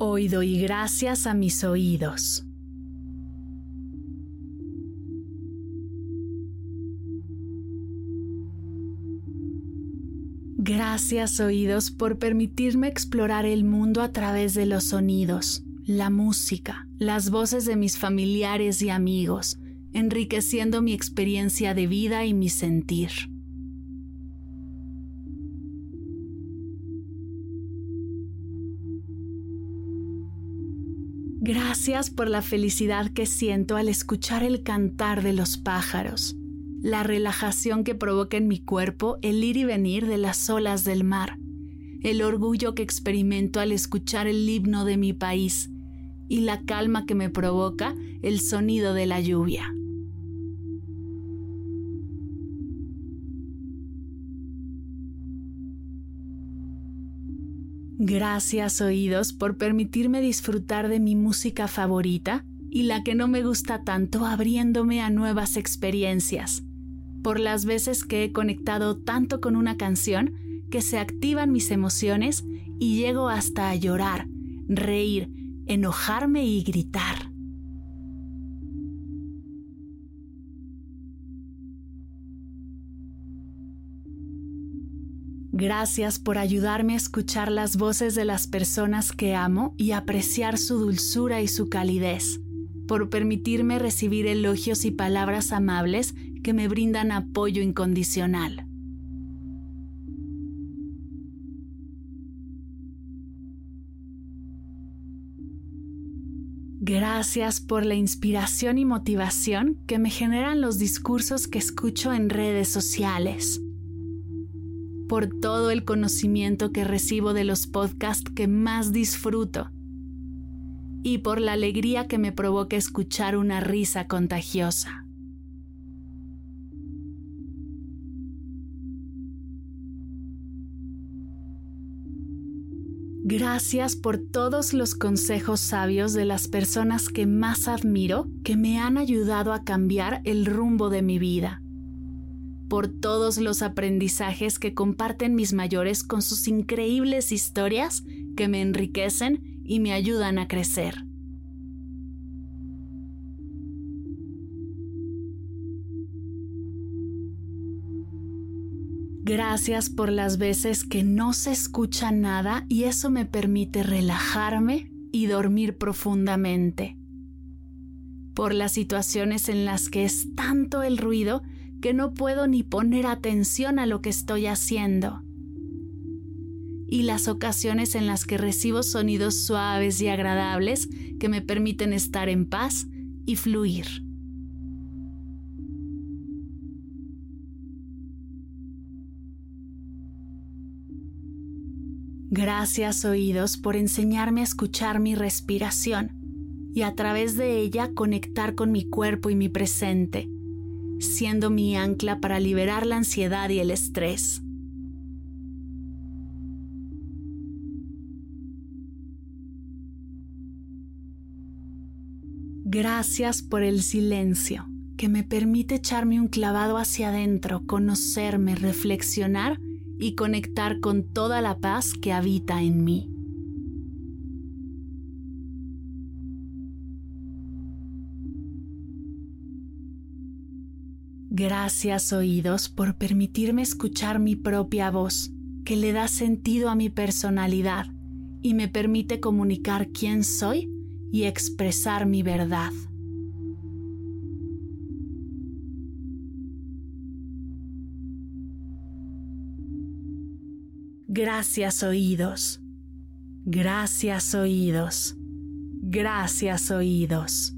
Hoy doy gracias a mis oídos. Gracias oídos por permitirme explorar el mundo a través de los sonidos, la música, las voces de mis familiares y amigos, enriqueciendo mi experiencia de vida y mi sentir. Gracias por la felicidad que siento al escuchar el cantar de los pájaros, la relajación que provoca en mi cuerpo el ir y venir de las olas del mar, el orgullo que experimento al escuchar el himno de mi país y la calma que me provoca el sonido de la lluvia. Gracias oídos por permitirme disfrutar de mi música favorita y la que no me gusta tanto abriéndome a nuevas experiencias. Por las veces que he conectado tanto con una canción que se activan mis emociones y llego hasta a llorar, reír, enojarme y gritar. Gracias por ayudarme a escuchar las voces de las personas que amo y apreciar su dulzura y su calidez, por permitirme recibir elogios y palabras amables que me brindan apoyo incondicional. Gracias por la inspiración y motivación que me generan los discursos que escucho en redes sociales por todo el conocimiento que recibo de los podcasts que más disfruto y por la alegría que me provoca escuchar una risa contagiosa. Gracias por todos los consejos sabios de las personas que más admiro que me han ayudado a cambiar el rumbo de mi vida por todos los aprendizajes que comparten mis mayores con sus increíbles historias que me enriquecen y me ayudan a crecer. Gracias por las veces que no se escucha nada y eso me permite relajarme y dormir profundamente. Por las situaciones en las que es tanto el ruido que no puedo ni poner atención a lo que estoy haciendo. Y las ocasiones en las que recibo sonidos suaves y agradables que me permiten estar en paz y fluir. Gracias oídos por enseñarme a escuchar mi respiración y a través de ella conectar con mi cuerpo y mi presente siendo mi ancla para liberar la ansiedad y el estrés. Gracias por el silencio que me permite echarme un clavado hacia adentro, conocerme, reflexionar y conectar con toda la paz que habita en mí. Gracias oídos por permitirme escuchar mi propia voz, que le da sentido a mi personalidad y me permite comunicar quién soy y expresar mi verdad. Gracias oídos. Gracias oídos. Gracias oídos.